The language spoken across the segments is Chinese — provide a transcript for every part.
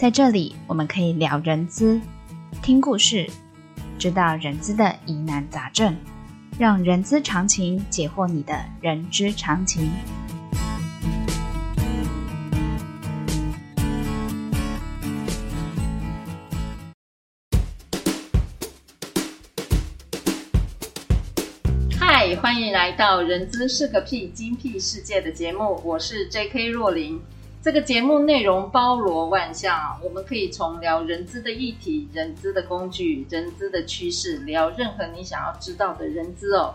在这里我们可以聊人资、听故事，知道人资的疑难杂症，让人资常情解惑你的人之常情。嗨欢迎来到《人资是个屁精辟世界》的节目，我是 J.K. 若琳。这个节目内容包罗万象啊，我们可以从聊人资的议题、人资的工具、人资的趋势，聊任何你想要知道的人资哦。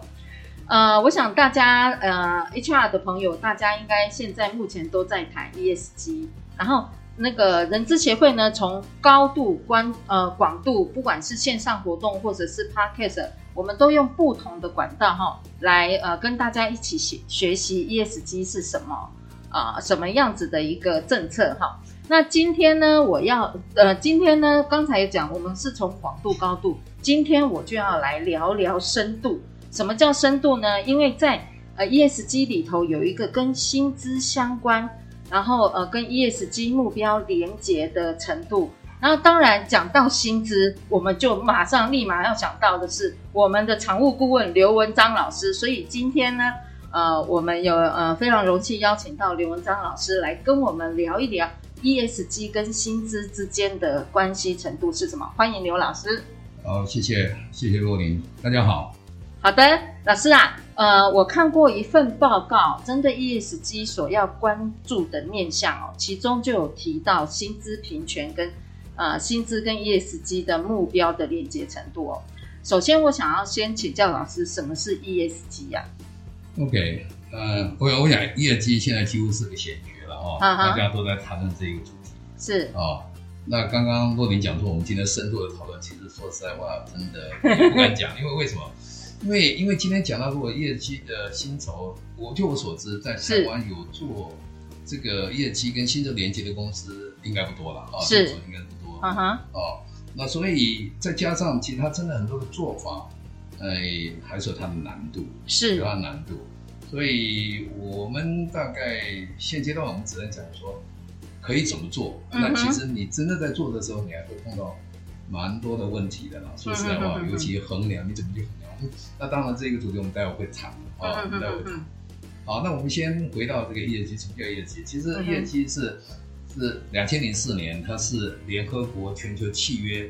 呃，我想大家呃 HR 的朋友，大家应该现在目前都在谈 ESG，然后那个人资协会呢，从高度关呃广度，不管是线上活动或者是 Podcast。我们都用不同的管道哈，来呃跟大家一起学学习 ESG 是什么啊、什么样子的一个政策哈。那今天呢，我要呃今天呢，刚才讲我们是从广度高度，今天我就要来聊聊深度。什么叫深度呢？因为在呃 ESG 里头有一个跟薪资相关，然后呃跟 ESG 目标连结的程度。那当然，讲到薪资，我们就马上立马要想到的是我们的常务顾问刘文章老师。所以今天呢，呃，我们有呃非常荣幸邀请到刘文章老师来跟我们聊一聊 ESG 跟薪资之间的关系程度是什么。欢迎刘老师。好，谢谢谢谢若琳，大家好。好的，老师啊，呃，我看过一份报告，针对 ESG 所要关注的面向哦，其中就有提到薪资平权跟。呃，薪资跟 ESG 的目标的连接程度哦。首先，我想要先请教老师，什么是 ESG 呀、啊？OK，呃，我我想 ESG 现在几乎是个显学了哦，啊、哈大家都在谈论这个主题。是哦，那刚刚若琳讲说，我们今天深度的讨论，其实说实在话，真的 不敢讲，因为为什么？因为因为今天讲到如果 ESG 的薪酬，我就我所知，在台湾有做这个 ESG 跟薪酬连接的公司，应该不多了啊，是应该不多。嗯哼，哦，那所以再加上其他真的很多的做法，哎，还是有它的难度，是有它的难度。所以我们大概现阶段我们只能讲说可以怎么做。嗯、那其实你真的在做的时候，你还会碰到蛮多的问题的啦。说实在话，嗯、尤其衡量你怎么去衡量。那当然这个主题我们待会会谈啊，待会谈。嗯、好，那我们先回到这个业绩什么叫 ESG？其实 ESG 是。嗯是两千零四年，它是联合国全球契约，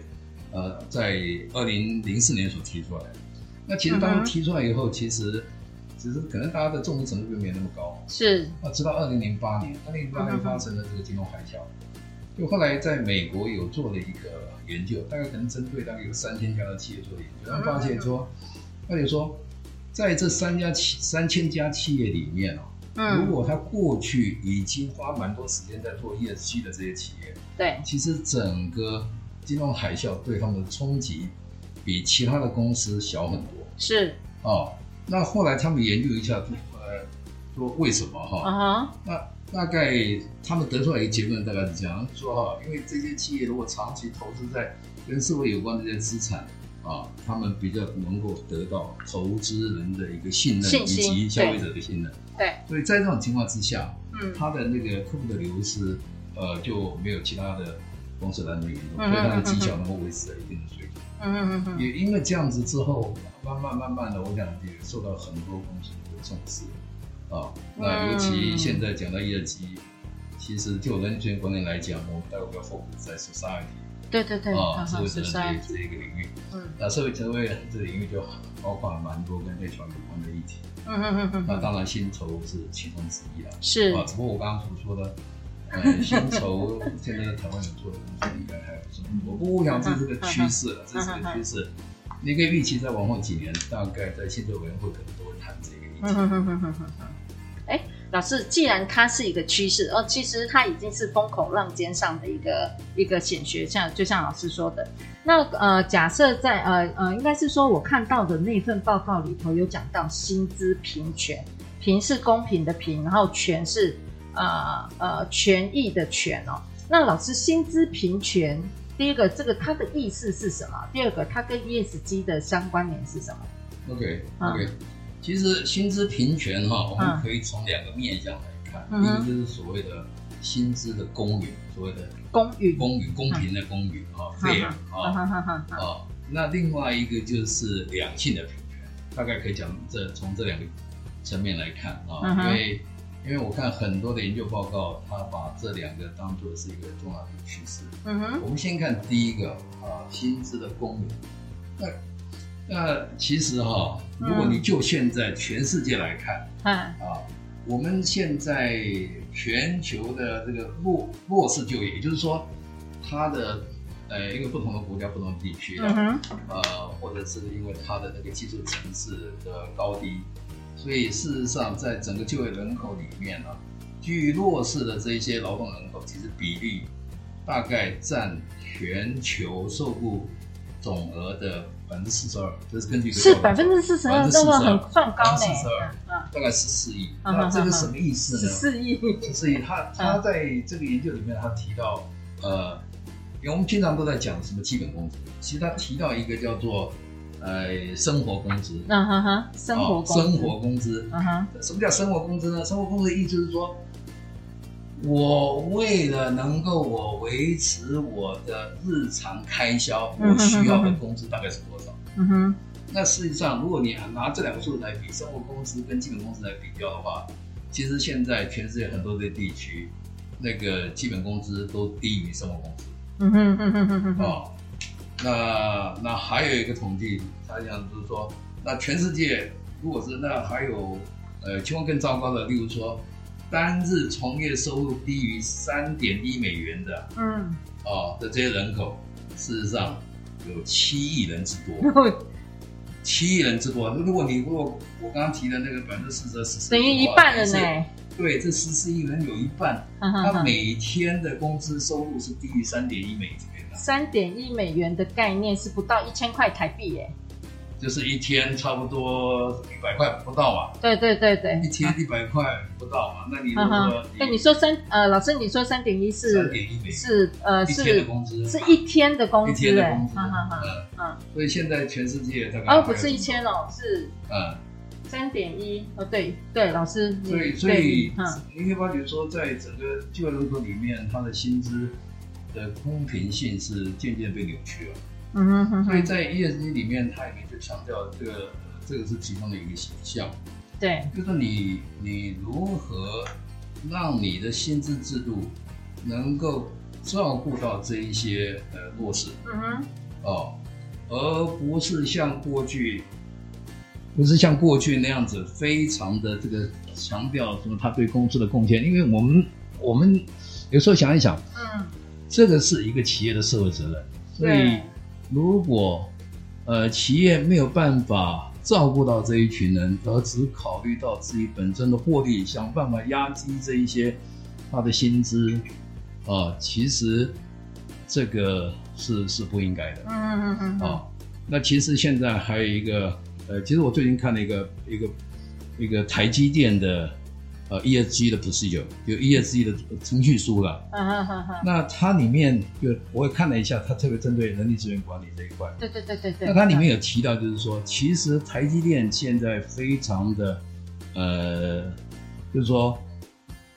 呃，在二零零四年所提出来的。那其实当提出来以后，其实其实可能大家的重视程度并没有那么高。是。啊，直到二零零八年，二零零八年发生了这个金融海啸，就后来在美国有做了一个研究，大概可能针对大概有三千家的企业做研究，他们发现说，那就说，在这三家企三千家企业里面哦。如果他过去已经花蛮多时间在做 ESG 的这些企业，对，其实整个金融海啸对他们的冲击比其他的公司小很多。是哦，那后来他们研究一下，呃，说为什么哈？啊哈、uh，huh. 那大概他们得出来一个结论，大概是这样说哈，因为这些企业如果长期投资在跟社会有关的这些资产啊，他们比较能够得到投资人的一个信任，信心以及消费者的信任。对，所以在这种情况之下，嗯，他的那个客户的流失，呃，就没有其他的公司来那么严重，所以他的绩效能够维持在一定的水准。嗯嗯嗯，也因为这样子之后，慢慢慢慢的，我想也受到很多公司的重视。啊，那尤其现在讲到业绩其实就人权观念来讲，我们待会要 focus 在 society。对对对，啊，社会责任这这一个领域，嗯，那社会责任这个领域就包括了蛮多跟 HR 有关的议题，嗯嗯嗯嗯，那当然薪酬是其中之一了，是。啊，只不过我刚刚所说的，呃，薪酬现在台湾有做的工作应该还不是很多，不过我想这是个趋势了，这是个趋势，你可以预期在往后几年，大概在薪酬委员会可能都会谈这个议题。老师，既然它是一个趋势，哦，其实它已经是风口浪尖上的一个一个显学，像就像老师说的，那呃，假设在呃呃，应该是说我看到的那份报告里头有讲到薪资平权，平是公平的平，然后权是呃呃权益的权哦。那老师，薪资平权，第一个这个它的意思是什么？第二个它跟 ESG 的相关联是什么？OK OK。嗯其实薪资平权哈，我们可以从两个面向来看。第一个就是所谓的薪资的公允，所谓的公允、公允、公平的公允啊，fair 啊啊。那另外一个就是两性的平权，大概可以讲这从这两个层面来看啊，因为因为我看很多的研究报告，他把这两个当做是一个重要的趋势。嗯哼，我们先看第一个啊，薪资的公允。那那其实哈，如果你就现在全世界来看，嗯啊，我们现在全球的这个弱弱势就业，也就是说，它的呃因为不同的国家、不同的地区的，嗯、呃，或者是因为它的那个基础层次的高低，所以事实上在整个就业人口里面呢，居于弱势的这一些劳动人口，其实比例大概占全球受雇总额的。百分之四十二，这是根据是百分之四十二，这个很算高呢。四十二，大概十四亿。那这个什么意思呢？十四亿，十四亿。他他在这个研究里面，他提到，呃，因为我们经常都在讲什么基本工资，其实他提到一个叫做呃生活工资。嗯哼哼，生活生活工资。嗯哼，什么叫生活工资呢？生活工资的意思是说。我为了能够我维持我的日常开销，我需要的工资大概是多少？嗯哼。那实际上，如果你拿这两个数字来比，生活工资跟基本工资来比较的话，其实现在全世界很多的地区，那个基本工资都低于生活工资。嗯哼哼哼哼哼。哦，那那还有一个统计，他讲就是说，那全世界如果是那还有呃情况更糟糕的，例如说。单日从业收入低于三点一美元的，嗯，哦的这些人口，事实上有七亿人之多，七亿人之多。如果你如果我刚刚提的那个百分之四十、十四，等于一半了呢。对，这十四亿人有一半，他每天的工资收入是低于三点一美元的。三点一美元的概念是不到一千块台币耶。就是一天差不多一百块不到嘛，对对对对，一天一百块不到嘛，那你如果说，那你说三呃，老师你说三点一是三点一美。是呃是一天的工资，是一天的工资，一天的工资，嗯。嗯，所以现在全世界大概哦不是一千哦，是嗯。三点一哦对对，老师，所以所以嗯，你可以发觉说，在整个就业人口里面，他的薪资的公平性是渐渐被扭曲了。嗯哼哼，所以在 ESG 里面，它里面就强调这个，这个是其中的一个形象。对，就是你你如何让你的薪资制度能够照顾到这一些呃弱势。嗯哼，哦，而不是像过去，不是像过去那样子，非常的这个强调什么他对公司的贡献。因为我们我们有时候想一想，嗯，这个是一个企业的社会责任，所以。如果，呃，企业没有办法照顾到这一群人，而只考虑到自己本身的获利，想办法压低这一些他的薪资，啊、呃，其实这个是是不应该的。嗯嗯嗯。啊，那其实现在还有一个，呃，其实我最近看了一个一个一个台积电的。呃，ESG 的 procedure 有 ESG 的程序书了。嗯嗯嗯嗯。那它里面就我也看了一下，它特别针对人力资源管理这一块。对对对对对。那它里面有提到，就是说，其实台积电现在非常的，呃，就是说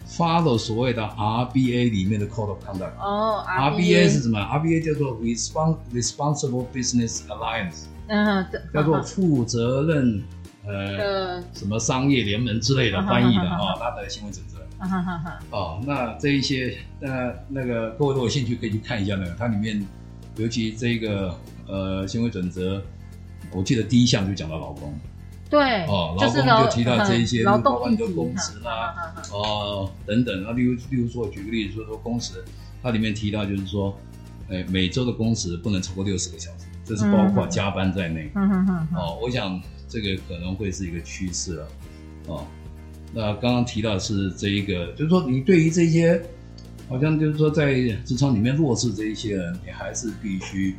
，follow 所谓的 RBA 里面的 code of conduct。哦。RBA 是什么？RBA 叫做 respons responsible business alliance。嗯。叫做负责任。呃，什么商业联盟之类的翻译的啊，他的行为准则。哦，那这一些，那那个各位如果有兴趣可以去看一下那个，它里面尤其这个呃行为准则，我记得第一项就讲到劳工。对。哦，劳工就提到这一些包括你的工时啦，哦等等啊，例如例如说举个例子说说工时，它里面提到就是说，哎，每周的工时不能超过六十个小时，这是包括加班在内。嗯嗯嗯。哦，我想。这个可能会是一个趋势了，哦，那刚刚提到的是这一个，就是说你对于这些，好像就是说在职场里面弱势这一些人，你还是必须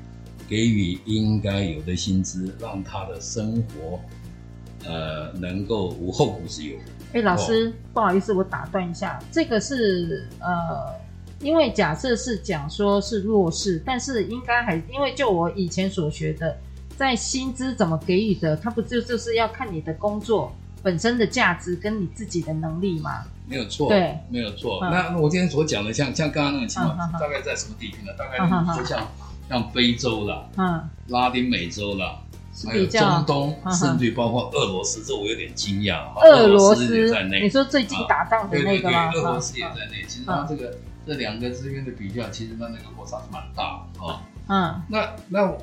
给予应该有的薪资，让他的生活，呃，能够无后顾之忧。哎，老师，哦、不好意思，我打断一下，这个是呃，因为假设是讲说是弱势，但是应该还因为就我以前所学的，在薪资怎么给予的，它不就就是要看你的工作本身的价值跟你自己的能力吗？没有错，对，没有错。嗯、那我今天所讲的，像像刚刚那个情况，嗯、大概在什么地区呢？大概就像、嗯、像非洲啦，嗯，拉丁美洲啦。还有中东，甚至于包括俄罗斯，这我有点惊讶。俄罗斯也在内，你说最近打仗的那个吗？对对对，俄罗斯也在内。其实它这个这两个之间的比较，其实它那个落差是蛮大的啊。嗯，那那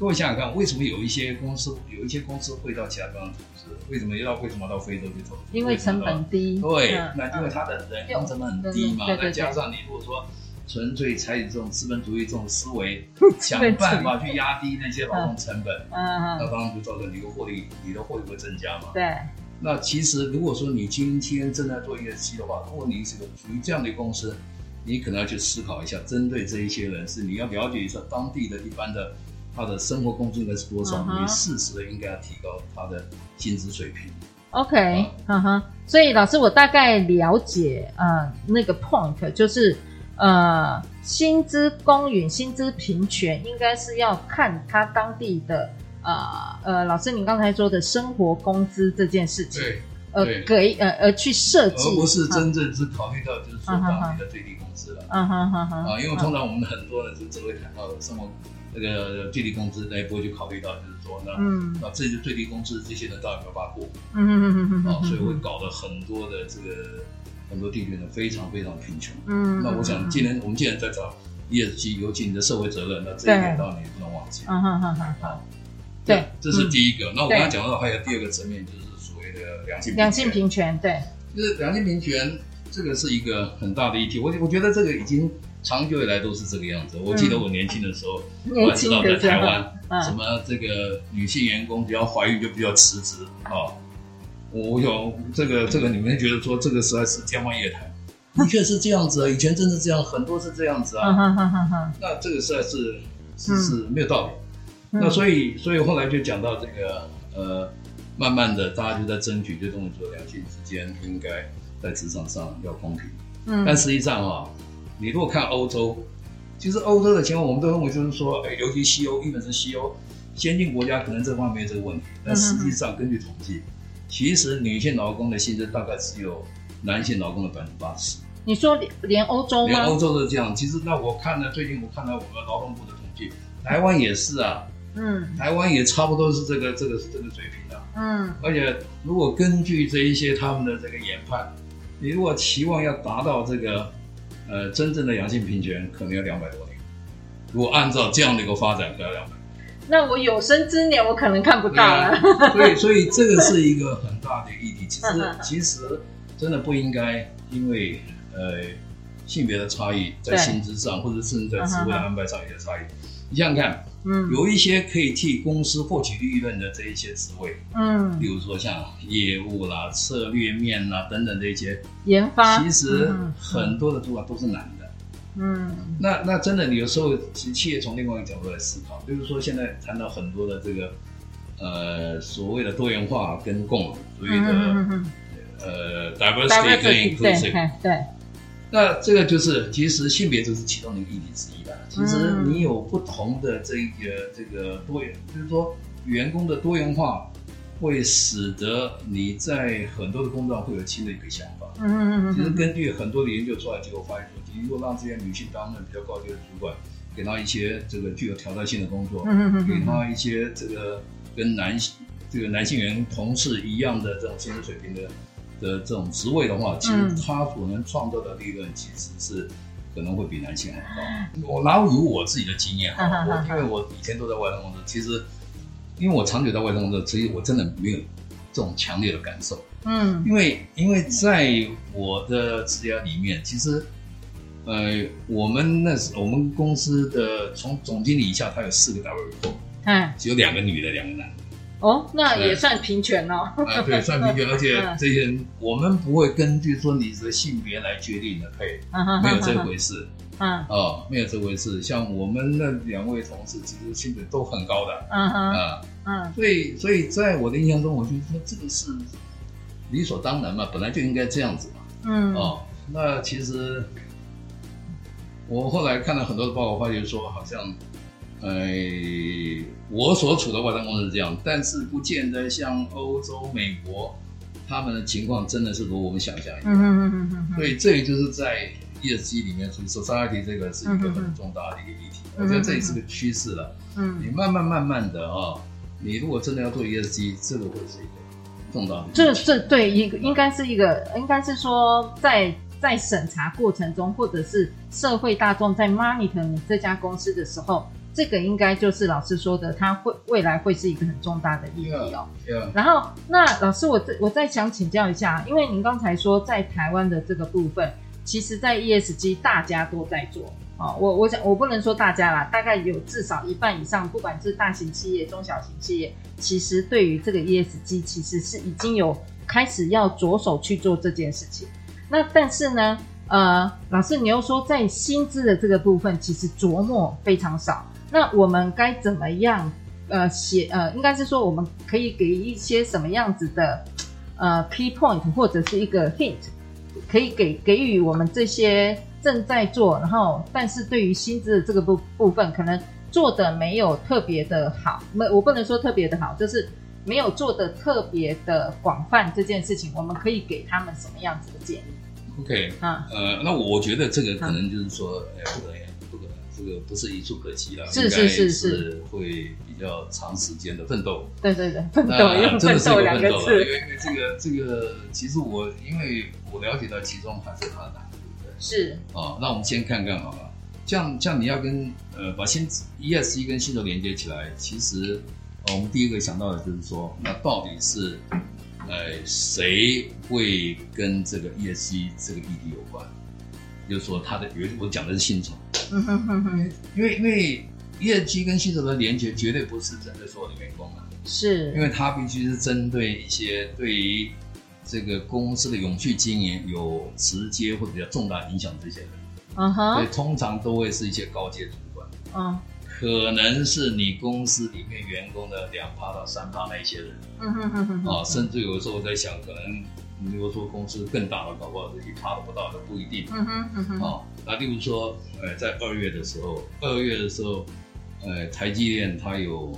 各位想想看，为什么有一些公司有一些公司会到其他地方投资？为什么要为什么到非洲去投资？因为成本低。对，那因为它的人工成本很低嘛，再加上你如果说。纯粹采取这种资本主义这种思维，想办法去压低那些劳动成本，嗯嗯，那当然就造成你的获利，你的获利会增加嘛。对。那其实如果说你今天正在做一个期的话，如果你是个属于这样的公司，你可能要去思考一下，针对这一些人士，你要了解一下当地的一般的他的生活工资应该是多少，你适时的应该要提高他的薪资水平。OK，嗯哼。所以老师，我大概了解，呃，那个 point 就是。呃，薪资公允、薪资平权，应该是要看他当地的呃呃，老师您刚才说的生活工资这件事情，对，呃，给呃呃去设计，而不是真正是考虑到就是说当地的最低工资了，嗯哼哼哼，啊，因为通常我们很多人是只会谈到生活那个最低工资，那也不会去考虑到就是说那，嗯，那这些最低工资这些人到底有没有办法过？嗯嗯嗯嗯，啊，所以会搞得很多的这个。很多地区呢非常非常贫穷，嗯，那我想既然我们既然在找 ESG，尤其你的社会责任，那这一点当然也不能忘记，嗯哼哼哼，好，对，这是第一个。那我刚刚讲到还有第二个层面，就是所谓的两性两性平权，对，就是两性平权这个是一个很大的议题。我我觉得这个已经长久以来都是这个样子。我记得我年轻的时候，我还知道在台湾，什么这个女性员工只要怀孕就比较辞职啊。我有这个这个，你们觉得说这个实在是天方夜谭，的确是这样子啊，以前真是这样，很多是这样子啊。那这个实在是是是没有道理。那所以所以后来就讲到这个呃，慢慢的大家就在争取，就认为说两性之间应该在职场上要公平。嗯。但实际上啊，你如果看欧洲，其实欧洲的情况我们都认为就是说，哎，尤其西欧，日本是西欧先进国家，可能这方面没有这个问题。但实际上根据统计。其实女性劳工的薪资大概只有男性劳工的百分之八十。你说连连欧洲吗？连欧洲都这样。其实那我看了最近我看到我们劳动部的统计，台湾也是啊。嗯。台湾也差不多是这个这个这个水平的啊。嗯。而且如果根据这一些他们的这个研判，你如果期望要达到这个呃真正的阳性平权，可能要两百多年。如果按照这样的一个发展，可能要两百。那我有生之年我可能看不到了，啊，所以所以这个是一个很大的议题。其实其实真的不应该因为呃性别的差异在薪资上，或者甚至在职位安排上有些差异。你想想看，嗯，有一些可以替公司获取利润的这一些职位，嗯，比如说像业务啦、策略面啦等等这一些研发，其实很多的主管都是男的。嗯，那那真的，你有时候其实企业从另外一个角度来思考，就是说现在谈到很多的这个呃所谓的多元化跟共，所谓的、呃 diversity 跟 inclusive，对，那这个就是其实性别就是其中的一个议题之一。吧。其实你有不同的这个这个多元，就是说员工的多元化会使得你在很多的工作上会有新的一个想法。嗯嗯嗯。其实根据很多的研究出来结果发现说。你如果让这些女性担任比较高级的主管，给她一些这个具有挑战性的工作，嗯嗯给她一些这个跟男性这个男性员同事一样的这种薪资水平的的这种职位的话，其实她所能创造的利润其实是可能会比男性还高。我拿以我自己的经验哈，我因为我以前都在外商公司，其实因为我长久在外商公司，所以我真的没有这种强烈的感受。嗯，因为因为在我的职业里面，其实。呃，我们那时我们公司的从总经理以下，他有四个 report，嗯，只有两个女的，两个男的。哦，那也算平权哦。啊，对，算平权，而且这些人我们不会根据说你的性别来决定的配，没有这回事。嗯，哦，没有这回事。像我们那两位同事，其实薪水都很高的。嗯哼，啊，嗯，所以，所以在我的印象中，我就说这个是理所当然嘛，本来就应该这样子嘛。嗯，哦，那其实我后来看了很多的报告，发觉说好像。呃，我所处的外商公司是这样，但是不见得像欧洲、美国，他们的情况真的是如我们想象一样。嗯嗯嗯嗯。所以这也就是在 ESG 里面所以，society 这个是一个很重大的一个议题。嗯、我觉得这也是个趋势了。嗯。你慢慢慢慢的啊、哦，你如果真的要做 ESG，这个会是一个重大的。这这对一个应该是一个，应该是说在在审查过程中，或者是社会大众在 monitor 你这家公司的时候。这个应该就是老师说的，它会未来会是一个很重大的议题哦。Yeah, yeah. 然后，那老师我，我再我再想请教一下，因为您刚才说在台湾的这个部分，其实，在 ESG 大家都在做啊、哦。我我想我不能说大家啦，大概有至少一半以上，不管是大型企业、中小型企业，其实对于这个 ESG，其实是已经有开始要着手去做这件事情。那但是呢，呃，老师你又说在薪资的这个部分，其实琢磨非常少。那我们该怎么样？呃，写呃，应该是说我们可以给一些什么样子的呃 key point 或者是一个 hint，可以给给予我们这些正在做，然后但是对于薪资的这个部部分，可能做的没有特别的好，没我不能说特别的好，就是没有做的特别的广泛这件事情，我们可以给他们什么样子的建议？OK，啊，呃，那我觉得这个可能就是说，呃，不。这个不是一触可及了，是是是是，会比较长时间的奋斗。对对对，奋斗用奋斗两个字。因为因为这个这个，其实我因为我了解到其中还是它的难度的。是啊，那我们先看看好了。这样这样，你要跟呃把薪 ESG 跟薪酬连接起来，其实我们第一个想到的就是说，那到底是呃谁会跟这个 ESG 这个议题有关？就是说，他的原我讲的是薪酬，嗯哼哼哼，因为因为业绩跟薪酬的连接绝对不是针对所有的员工啊，是，因为它必须是针对一些对于这个公司的永续经营有直接或者比较重大影响的这些人，嗯哼，所以通常都会是一些高阶主管，嗯，可能是你公司里面员工的两趴到三趴那一些人，嗯哼哼哼，啊，甚至有的时候我在想，可能。你如果说公司更大的，搞不好一趴都不到，的不一定。嗯哼，嗯哼。哦，那例如说，呃，在二月的时候，二月的时候，呃，台积电它有，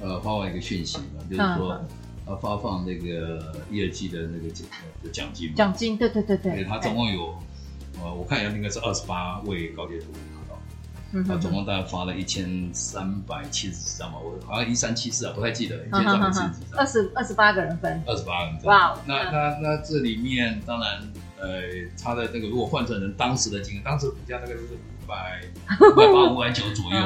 呃，发放一个讯息嘛，就是说，它发放那个业绩的那个奖的奖金。奖金，对对对对。他总共有，呃，我看一下，应该是二十八位高阶主管。他总共大概发了一千三百七十张吧，我好像一三七四啊，不太记得，一千三百七十张。二十二十八个人分。二十八个人分。哇那那那这里面当然，呃，他的那个如果换成人当时的金额，当时股价大概就是五百五百八五百九左右。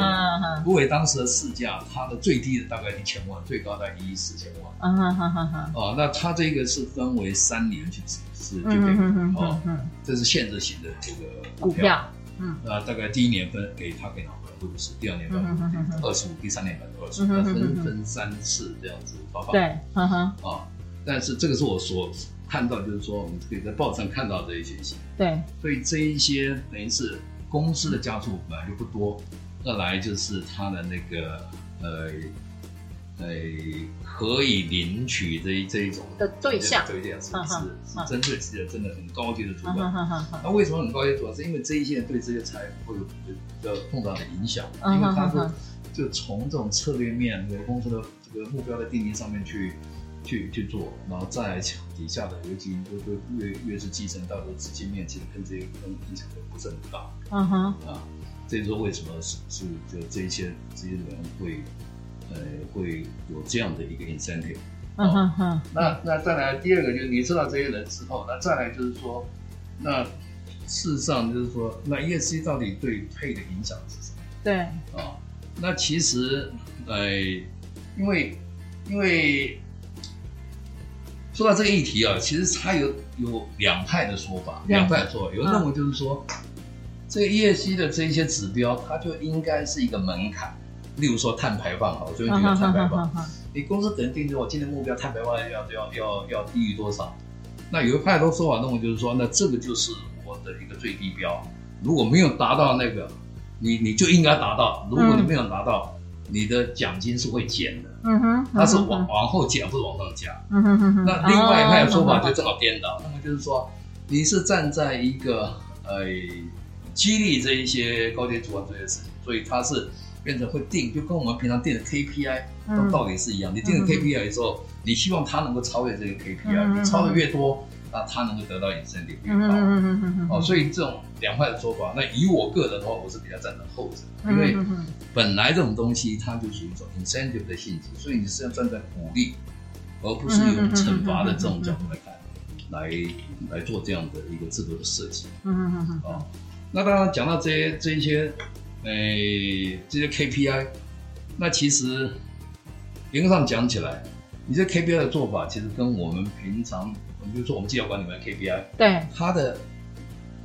如果当时的市价，它的最低的大概一千万，最高在一亿四千万。嗯那它这个是分为三年去是就可以哦，这是限制型的这个股票。嗯，那大概第一年分给他给拿回来五十，第二年分二十五，第三年分二十分分三次这样子发放。对，嗯哼，啊，但是这个是我所看到，就是说我们可以在报纸上看到的一些信息。对，所以这一些等于是公司的家族本来就不多，二来就是他的那个呃。呃，可以领取这一这一种的对象，对这样是是是针对是真的很高级的主管。那为什么很高级主管？是因为这一些人对这些财富会有比较重大的影响，因为他是就从这种策略面和公司的这个目标的定义上面去去去做，然后再来底下的尤其就就越越是继承到的资金面，其实跟这些跟影响都不是很大。嗯哼啊，这就是说为什么是是就这一些这些人会。呃，会有这样的一个 incentive，嗯哼哼。那那再来第二个就是你知道这些人之后，那再来就是说，那事实上就是说，那 ESG 到底对 pay 的影响是什么？对，啊、哦，那其实呃，因为因为说到这个议题啊，其实它有有两派的说法，两派的说法，有人认为就是说，嗯、这个 ESG 的这一些指标，它就应该是一个门槛。例如说碳排放，好，我这边举个碳排放，你公司可能定出我今年目标碳排放要要要要低于多少？那有一派的说法认为就是说，那这个就是我的一个最低标，如果没有达到那个，你你就应该达到，如果你没有达到，你的奖金是会减的。嗯哼，它是往往后减，不是往上加。嗯哼哼哼。那另外一派的说法就正好颠倒，那么就是说，你是站在一个呃激励这一些高阶主管这些事情，所以它是。变成会定，就跟我们平常定的 KPI 都道理是一样。嗯、你定了 KPI 的时候，嗯、你希望他能够超越这个 KPI，、嗯、你超的越多，那他能够得到 incentive 越高。嗯、哦，所以这种两派的说法，那以我个人的话，我是比较赞成后者，因为本来这种东西它就属于一种 incentive 的性质，所以你是要站在鼓励，而不是用惩罚的这种角度来看，来来做这样的一个制度的设计。嗯嗯嗯。哦，那当然讲到这些这一些。哎，这些 KPI，那其实严格上讲起来，你这 KPI 的做法，其实跟我们平常，比如说我们绩效管理的 KPI，对，它的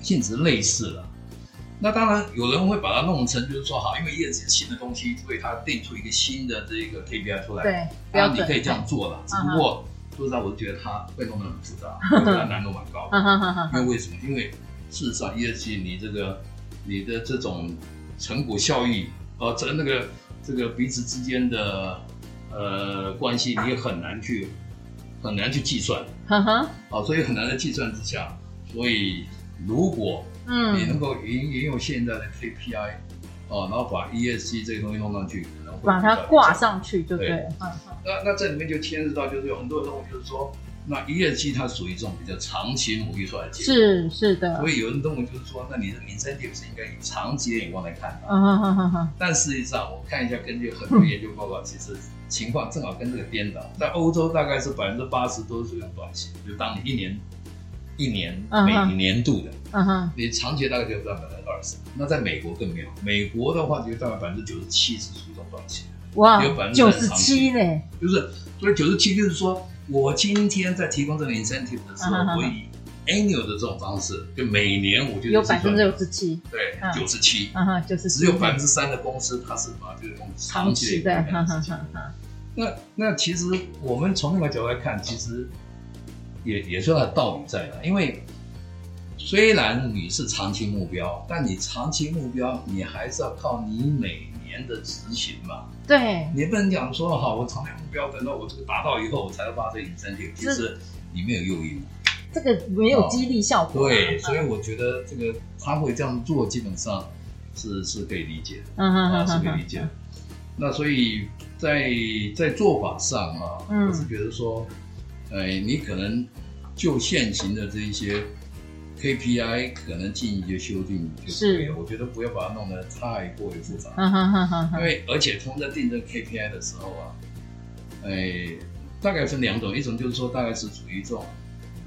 性质类似了。那当然有人会把它弄成，就是说，好，因为业绩是新的东西，所以它定出一个新的这个 KPI 出来，对，然后你可以这样做了。只不过说实在，我就觉得它会弄得很复杂，因为它难度蛮高的。因为为什么？因为事实上 ESG 你这个你的这种。成果效益，呃，这那个这个彼此之间的呃关系，你也很难去很难去计算，哈哈，好，所以很难在计算之下，所以如果嗯。你能够引引用现在的 KPI，哦，然后把 ESG 这个东西弄上去，可能会把它挂上去就对，对，嗯嗯，那那这里面就牵涉到，就是有很多人认为就是说。那 ESG 它属于这种比较长期努力出来的结果，是是的。所以有人认为就是说，那你的 incentive 是应该以长期的眼光来看的。嗯嗯嗯嗯。但实际上，我看一下根据很多研究报告，其实情况正好跟这个颠倒。在欧洲大概是百分之八十都是属于短期，就当你一年一年每年度的，嗯哼，你长期大概就占百分之二十。那在美国更没有，美国的话就大概百分之九十七是属于这种短期，哇，有百分之九十七嘞，就是所以九十七就是说。我今天在提供这个 incentive 的时候，我以 annual 的这种方式，就每年我就有百分之九十七，对，九十七，嗯哼，就是只有百分之三的公司，它是把这个公司长期的。那那其实我们从另外角度来看，其实也也是有它的道理在的，因为虽然你是长期目标，但你长期目标你还是要靠你每年的执行嘛。对，你不能讲说好，我长远目标等到我这个达到以后，我才发这个 incentive，其实你没有诱因，这个没有激励效果。对，所以我觉得这个他会这样做，基本上是是可以理解的，嗯嗯是可以理解的。那所以在在做法上啊，我是觉得说，哎，你可能就现行的这一些。KPI 可能进一些修订就可以了，是我觉得不要把它弄得太过于复杂。嗯哼哼哼哼，因为而且从在定这个 KPI 的时候啊，哎，大概分两种，一种就是说大概是属于这种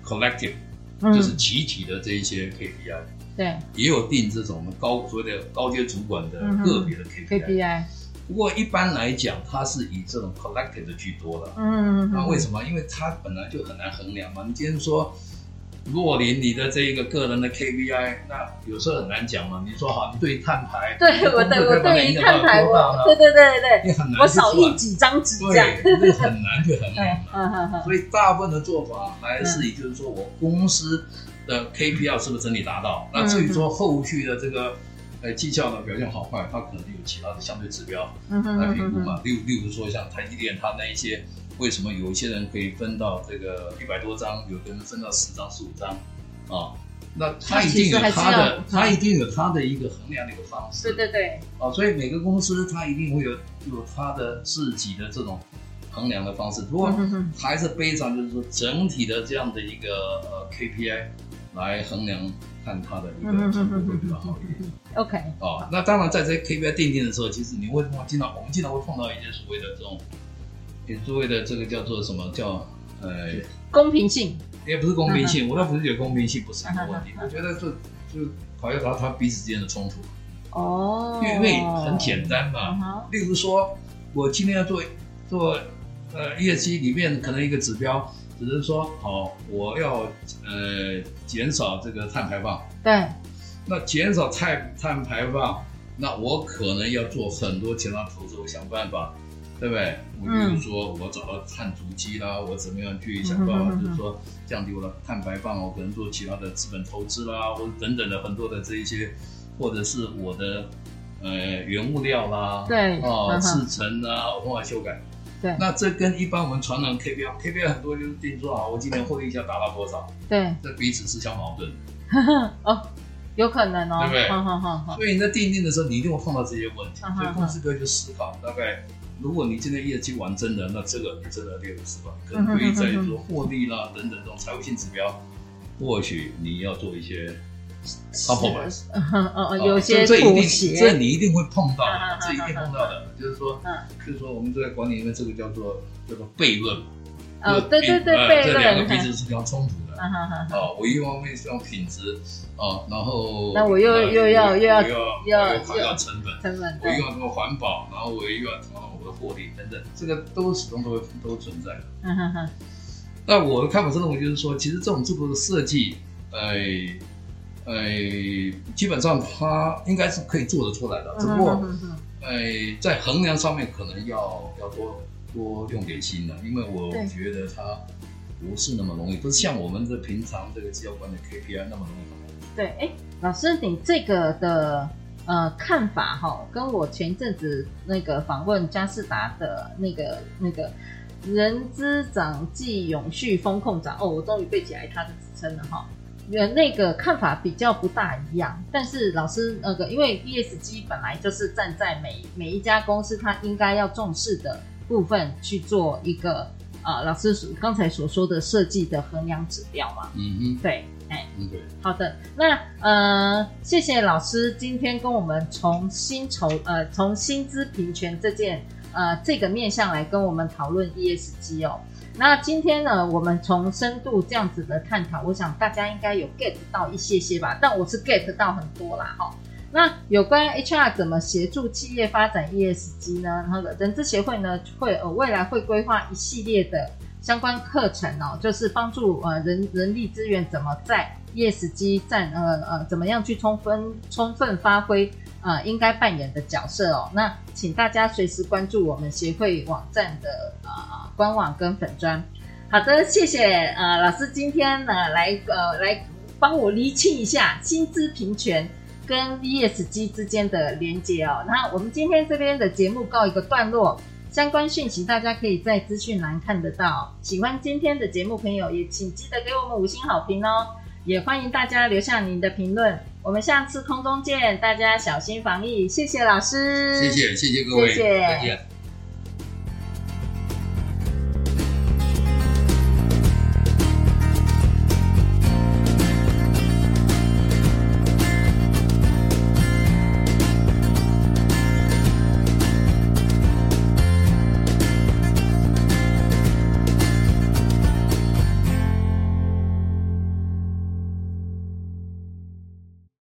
collective，、嗯、就是集体的这一些 KPI。对，也有定这种高所谓的高阶主管的个别的 KPI。KPI。不过一般来讲，它是以这种 collective 的居多的。嗯。那为什么？因为它本来就很难衡量嘛。你今天说。若琳，你的这一个个人的 KPI，那有时候很难讲嘛。你说好，你对于碳排，对我对我对于碳排，对对对对对，我少印几张纸这样，对，很难去衡量嘛。所以大部分的做法来自于就是说我公司的 KPI 是不是整体达到？那至于说后续的这个呃绩效呢表现好坏，它可能有其他的相对指标来评估嘛。例例如说像台积电，它那一些。为什么有一些人可以分到这个一百多张，有的人分到十张、十五张，啊？那他一定有他的，他一定有他的一个衡量的一个方式。对对对。啊，所以每个公司他一定会有有他的自己的这种衡量的方式。不过还是非常就是说整体的这样的一个呃 KPI 来衡量，看他的一个成果会比较好一点。OK。啊，那当然在这些 KPI 定定的时候，其实你会碰到经常我们经常会碰到一些所谓的这种。所谓的这个叫做什么叫呃公平性，也不是公平性，我倒不是觉得公平性不是一个问题，我觉得这就考虑到他彼此之间的冲突。哦，因为很简单嘛，例如说我今天要做做呃 ESG 里面可能一个指标，只是说好我要呃减少这个碳排放。对，那减少碳碳排放。那我可能要做很多其他投资，我想办法，对不对？我比如说我找到碳足迹啦，我怎么样去想办法，就是说降低我的碳排放，我可能做其他的资本投资啦，或者等等的很多的这一些，或者是我的呃原物料啦，对，啊制成啊，文化修改。对，那这跟一般我们传统 KPI，KPI 很多就是定做啊，我今年获利要达到多少？对，这彼此是相矛盾。哦，有可能哦，对不对？好好好。所以你在订定的时候，你一定会碰到这些问题。所以公司可以去思考，大概如果你今天业绩完真的，那这个你真的要列入思考，可能对于在于说获利啦等等这种财务性指标，或许你要做一些。compromise，嗯嗯，有些妥协，这你一定会碰到的，这一定碰到的，就是说，嗯，就是说，我们在管理里面，这个叫做叫做悖论，哦，对对对，悖论，这两个彼此是比较冲突的，啊，我一方面是要品质，啊，然后那我又又要又要又要又要成本，成本，我又要什么环保，然后我又要考虑我的获利等等，这个都始终都会都存在的，嗯哼哼。那我的看法是认为，就是说，其实这种制度的设计，哎。呃，基本上它应该是可以做得出来的，只不过，呃，在衡量上面可能要要多多用点心了，因为我觉得它不是那么容易，不是像我们这平常这个绩效管理 KPI 那么容易。对，哎，老师，你这个的呃看法哈，跟我前阵子那个访问佳士达的那个那个人资长暨永续风控长，哦，我终于背起来他的职称了哈。呃，那个看法比较不大一样，但是老师那个，因为 ESG 本来就是站在每每一家公司它应该要重视的部分去做一个呃，老师刚才所说的设计的衡量指标嘛。嗯嗯，对，哎，好的，那呃，谢谢老师今天跟我们从薪酬呃从薪资平权这件呃这个面向来跟我们讨论 ESG 哦。那今天呢，我们从深度这样子的探讨，我想大家应该有 get 到一些些吧，但我是 get 到很多啦哈。那有关 HR 怎么协助企业发展 ESG 呢？那个人资协会呢会呃未来会规划一系列的相关课程哦，就是帮助呃人人力资源怎么在 ESG 站呃呃怎么样去充分充分发挥。呃，应该扮演的角色哦。那请大家随时关注我们协会网站的呃官网跟粉专。好的，谢谢呃老师今天呢来呃来帮我厘清一下薪资平权跟 ESG 之间的连接哦。那我们今天这边的节目告一个段落，相关讯息大家可以在资讯栏看得到。喜欢今天的节目朋友也请记得给我们五星好评哦。也欢迎大家留下您的评论。我们下次空中见，大家小心防疫，谢谢老师，谢谢谢谢各位，谢谢，再见。